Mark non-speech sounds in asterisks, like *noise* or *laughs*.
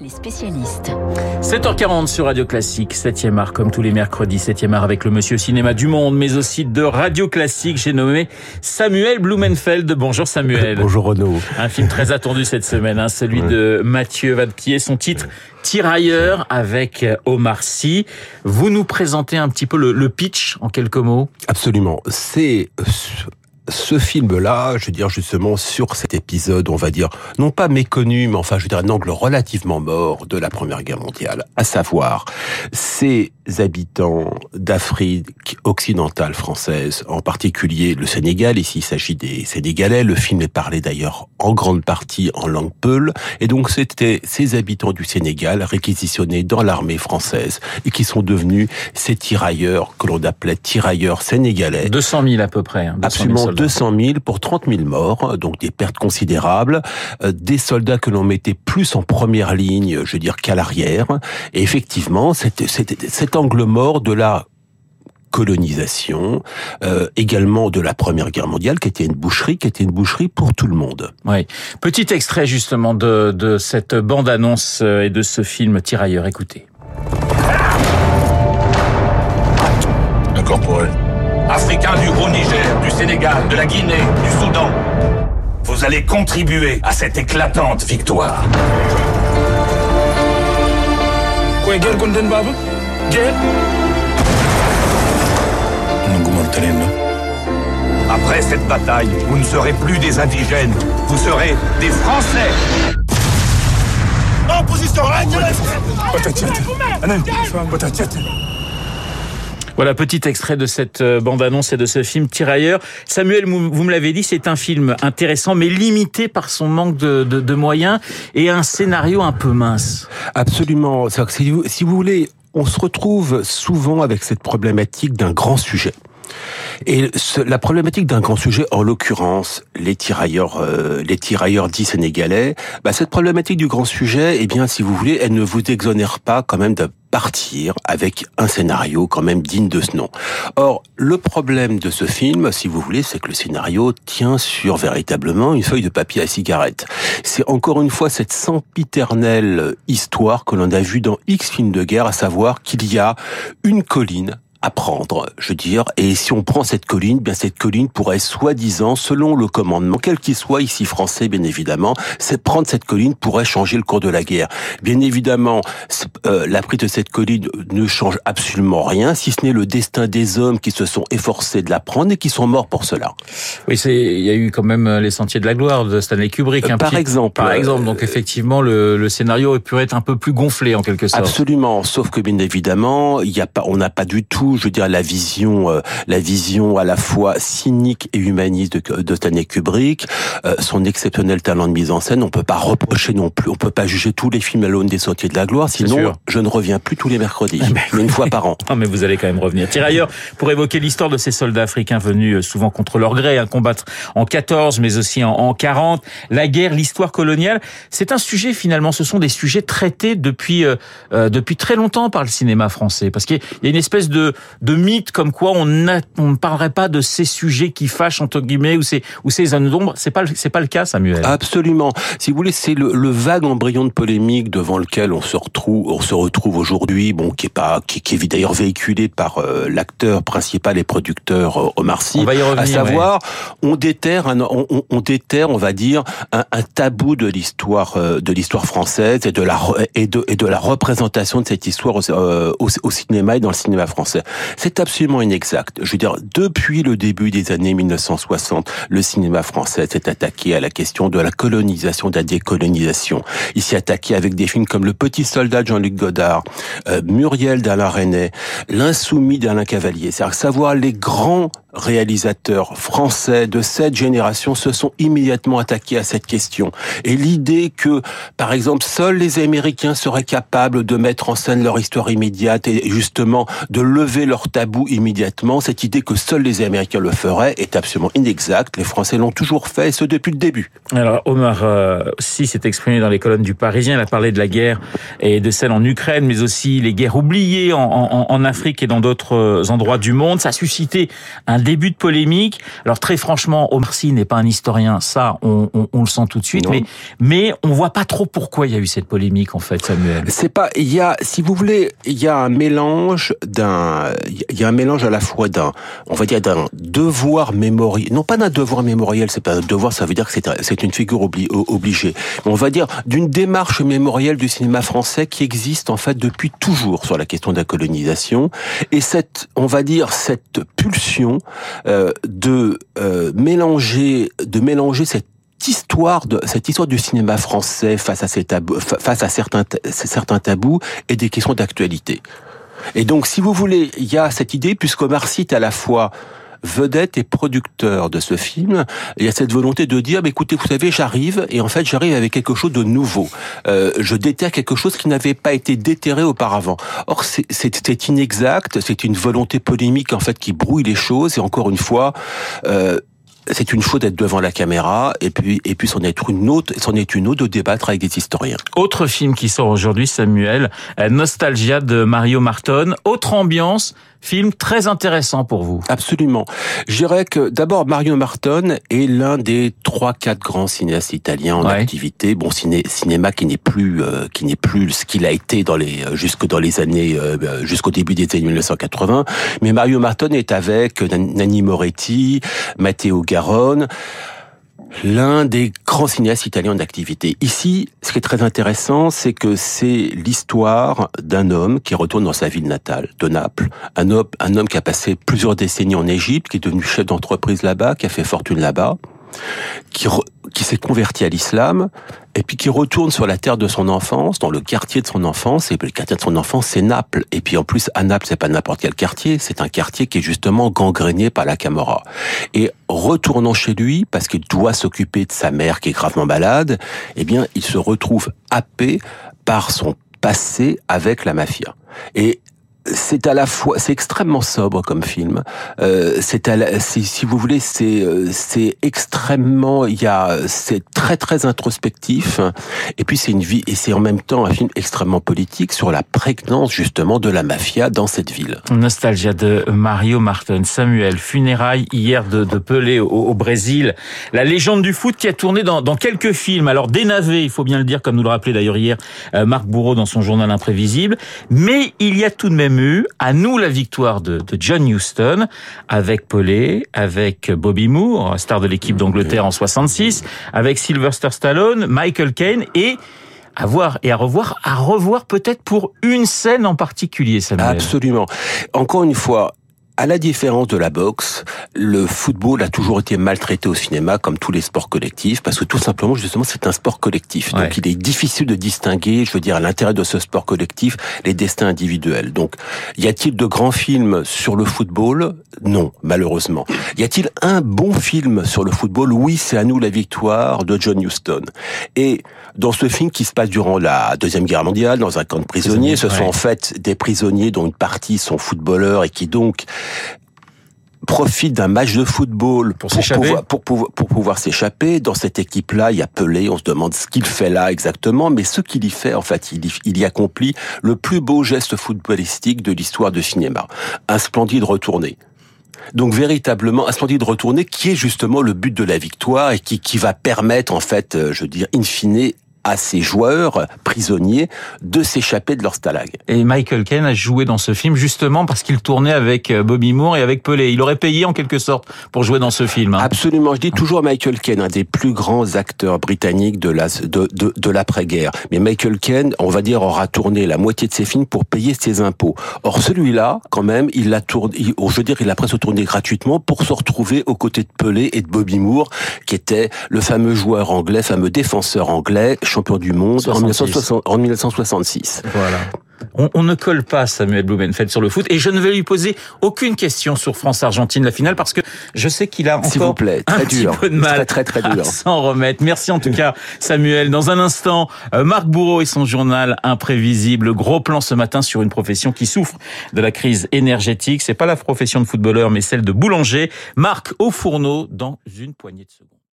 les spécialistes. 7h40 sur Radio Classique, 7e art comme tous les mercredis, 7e art avec le monsieur cinéma du monde, mais aussi de Radio Classique. J'ai nommé Samuel Blumenfeld. Bonjour Samuel. Bonjour Renaud. Un film très attendu cette semaine, hein, celui de Mathieu Vadepied. Son titre, Tirailleur avec Omar Sy. Vous nous présentez un petit peu le, le pitch en quelques mots? Absolument. C'est ce film-là, je veux dire justement sur cet épisode, on va dire non pas méconnu, mais enfin je veux dire un angle relativement mort de la Première Guerre mondiale, à savoir ces habitants d'Afrique occidentale française, en particulier le Sénégal. Ici, il s'agit des Sénégalais. Le film est parlé d'ailleurs en grande partie en langue peul, et donc c'était ces habitants du Sénégal réquisitionnés dans l'armée française et qui sont devenus ces tirailleurs que l'on appelait tirailleurs sénégalais. 200 000 à peu près. Hein, 200 Absolument 200 000 pour 30 000 morts, donc des pertes considérables, euh, des soldats que l'on mettait plus en première ligne, je veux dire, qu'à l'arrière. Et effectivement, c'était cet angle mort de la colonisation, euh, également de la Première Guerre mondiale, qui était une boucherie, qui était une boucherie pour tout le monde. Oui. Petit extrait justement de, de cette bande-annonce euh, et de ce film Tirailleur. Écoutez. Incorporé. Africains du Haut-Niger, du Sénégal, de la Guinée, du Soudan. Vous allez contribuer à cette éclatante victoire. Après cette bataille, vous ne serez plus des indigènes, vous serez des Français. En position voilà, petit extrait de cette euh, bande-annonce et de ce film Tirailleur. Samuel, vous me l'avez dit, c'est un film intéressant, mais limité par son manque de, moyens et un scénario un peu mince. Absolument. Si vous voulez, on se retrouve souvent avec cette problématique d'un grand sujet. Et la problématique d'un grand sujet, en l'occurrence les tirailleurs, euh, les tirailleurs dits sénégalais, bah, cette problématique du grand sujet, eh bien, si vous voulez, elle ne vous exonère pas quand même de partir avec un scénario quand même digne de ce nom. Or, le problème de ce film, si vous voulez, c'est que le scénario tient sur véritablement une feuille de papier à cigarette. C'est encore une fois cette sempiternelle histoire que l'on a vue dans X films de guerre, à savoir qu'il y a une colline apprendre, je veux dire. Et si on prend cette colline, bien cette colline pourrait soi-disant, selon le commandement, quel qu'il soit ici français, bien évidemment, c'est prendre cette colline pourrait changer le cours de la guerre. Bien évidemment, euh, la prise de cette colline ne change absolument rien, si ce n'est le destin des hommes qui se sont efforcés de la prendre et qui sont morts pour cela. Oui, c'est il y a eu quand même les Sentiers de la gloire de Stanley Kubrick. Euh, par exemple. Par exemple. Donc effectivement, le, le scénario aurait pu être un peu plus gonflé en quelque sorte. Absolument. Sauf que bien évidemment, il y a pas, on n'a pas du tout je veux dire, la vision, euh, la vision à la fois cynique et humaniste de, de Stanley Kubrick, euh, son exceptionnel talent de mise en scène. On peut pas reprocher non plus, on peut pas juger tous les films à l'aune des Sentiers de la Gloire. Sinon, je ne reviens plus tous les mercredis, ah ben mais une fois par an. *laughs* Non, mais vous allez quand même revenir. Tirailleurs, pour évoquer l'histoire de ces soldats africains venus euh, souvent contre leur gré, à hein, combattre en 14, mais aussi en, en 40. La guerre, l'histoire coloniale, c'est un sujet finalement. Ce sont des sujets traités depuis euh, depuis très longtemps par le cinéma français, parce qu'il y a une espèce de de mythe comme quoi on, ne parlerait pas de ces sujets qui fâchent entre guillemets ou ces ou ces zones d'ombre. C'est pas c'est pas le cas, Samuel. Absolument. Si vous voulez, c'est le, le, vague embryon de polémique devant lequel on se retrouve on se retrouve aujourd'hui. Bon, qui est pas qui, qui est d'ailleurs véhiculé par euh, l'acteur principal et producteur euh, Omar Sy. On va y revenir, à savoir, on déterre un, on, on, déterre, on va dire un, un tabou de l'histoire euh, de l'histoire française et de la et de et de la représentation de cette histoire au, au, au cinéma et dans le cinéma français. C'est absolument inexact. Je veux dire, depuis le début des années 1960, le cinéma français s'est attaqué à la question de la colonisation, de la décolonisation. Il s'est attaqué avec des films comme Le Petit Soldat de Jean-Luc Godard, euh, Muriel d'Alain René, L'Insoumis d'Alain Cavalier. C'est-à-dire savoir les grands réalisateurs français de cette génération se sont immédiatement attaqués à cette question. Et l'idée que, par exemple, seuls les Américains seraient capables de mettre en scène leur histoire immédiate et justement de lever leur tabou immédiatement, cette idée que seuls les Américains le feraient est absolument inexacte. Les Français l'ont toujours fait, et ce depuis le début. Alors Omar euh, si s'est exprimé dans les colonnes du Parisien, il a parlé de la guerre et de celle en Ukraine, mais aussi les guerres oubliées en, en, en Afrique et dans d'autres endroits du monde. Ça a suscité un début de polémique. Alors très franchement, Omar Sy n'est pas un historien, ça on, on, on le sent tout de suite, mais mais on voit pas trop pourquoi il y a eu cette polémique en fait, Samuel. C'est pas, il y a, si vous voulez, il y a un mélange d'un, il y a un mélange à la fois d'un, on va dire d'un devoir mémoriel, non pas d'un devoir mémoriel, c'est pas un devoir, ça veut dire que c'est c'est une figure obligée, mais on va dire d'une démarche mémorielle du cinéma français qui existe en fait depuis toujours sur la question de la colonisation et cette, on va dire cette pulsion euh, de euh, mélanger, de mélanger cette histoire de cette histoire du cinéma français face à ces tabous, face à certains tabous et des questions d'actualité. Et donc, si vous voulez, il y a cette idée, puisqu'Omar cite à la fois vedette et producteur de ce film, il y a cette volonté de dire, bah, écoutez, vous savez, j'arrive, et en fait, j'arrive avec quelque chose de nouveau. Euh, je déterre quelque chose qui n'avait pas été déterré auparavant. Or, c'est inexact, c'est une volonté polémique, en fait, qui brouille les choses, et encore une fois, euh, c'est une chose d'être devant la caméra et puis et puis c'en est une autre c'en est une autre de débattre avec des historiens. Autre film qui sort aujourd'hui Samuel, euh, Nostalgia de Mario Marton, autre ambiance, film très intéressant pour vous. Absolument. Je dirais que d'abord Mario Marton est l'un des trois quatre grands cinéastes italiens en activité. Bon ciné, cinéma qui n'est plus euh, qui n'est plus ce qu'il a été dans les euh, jusque dans les années jusqu'au début des années 1980, mais Mario Marton est avec Nanni Moretti, Matteo Garonne, l'un des grands cinéastes italiens d'activité. Ici, ce qui est très intéressant, c'est que c'est l'histoire d'un homme qui retourne dans sa ville natale, de Naples. Un homme, un homme qui a passé plusieurs décennies en Égypte, qui est devenu chef d'entreprise là-bas, qui a fait fortune là-bas, qui, s'est converti à l'islam et puis qui retourne sur la terre de son enfance, dans le quartier de son enfance, et le quartier de son enfance, c'est Naples. Et puis en plus, à Naples, c'est pas n'importe quel quartier, c'est un quartier qui est justement gangréné par la Camorra. Et retournant chez lui, parce qu'il doit s'occuper de sa mère qui est gravement malade, eh bien, il se retrouve happé par son passé avec la mafia. Et c'est à la fois, c'est extrêmement sobre comme film. Euh, c'est si vous voulez, c'est euh, c'est extrêmement, il y a, c'est très très introspectif. Et puis c'est une vie et c'est en même temps un film extrêmement politique sur la prégnance justement de la mafia dans cette ville. Nostalgia de Mario Martin, Samuel, funérailles hier de, de Pelé au, Brésil, la légende du foot qui a tourné dans, dans quelques films. Alors dénavé, il faut bien le dire, comme nous le rappelait d'ailleurs hier euh, Marc Bourreau dans son journal imprévisible. Mais il y a tout de même à nous la victoire de, John Huston avec Pelé, avec Bobby Moore, star de l'équipe d'Angleterre en 66, avec Sylvester Stallone, Michael Caine et à voir et revoir, à revoir peut-être pour une scène en particulier, Samuel. Absolument. Encore une fois, à la différence de la boxe, le football a toujours été maltraité au cinéma comme tous les sports collectifs parce que tout simplement justement c'est un sport collectif. Donc il est difficile de distinguer, je veux dire à l'intérieur de ce sport collectif, les destins individuels. Donc y a-t-il de grands films sur le football? Non, malheureusement. Y a-t-il un bon film sur le football? Oui, c'est à nous la victoire de John Huston. Et dans ce film qui se passe durant la Deuxième Guerre mondiale, dans un camp de prisonniers, ce sont en fait des prisonniers dont une partie sont footballeurs et qui donc profite d'un match de football pour, pouvoir, pour, pouvoir, pour pouvoir s'échapper. Dans cette équipe-là, il y a Pelé, on se demande ce qu'il fait là exactement, mais ce qu'il y fait, en fait, il y, il y accomplit le plus beau geste footballistique de l'histoire du cinéma. Un splendide retourné. Donc véritablement un splendide retourné qui est justement le but de la victoire et qui, qui va permettre en fait, euh, je veux dire, in fine, à ces joueurs prisonniers de s'échapper de leur stalag. Et Michael Caine a joué dans ce film justement parce qu'il tournait avec euh, Bobby Moore et avec Pelé. Il aurait payé en quelque sorte pour jouer dans ce film. Hein. Absolument. Je dis toujours Michael Caine, un des plus grands acteurs britanniques de la de, de, de l'après-guerre. Mais Michael Caine, on va dire, aura tourné la moitié de ses films pour payer ses impôts. Or celui-là, quand même, il l'a tourné. je veux dire, il a presque tourné gratuitement pour se retrouver aux côtés de Pelé et de Bobby Moore, qui était le fameux joueur anglais, fameux défenseur anglais champion du monde en, 1966. Voilà. On, ne colle pas Samuel Blumenfeld sur le foot et je ne vais lui poser aucune question sur France-Argentine, la finale, parce que je sais qu'il a encore vous plaît, très un dur. petit peu de mal très, très, très dur. à s'en remettre. Merci en tout cas Samuel. Dans un instant, euh, Marc Bourreau et son journal imprévisible. Gros plan ce matin sur une profession qui souffre de la crise énergétique. C'est pas la profession de footballeur, mais celle de boulanger. Marc au fourneau dans une poignée de secondes.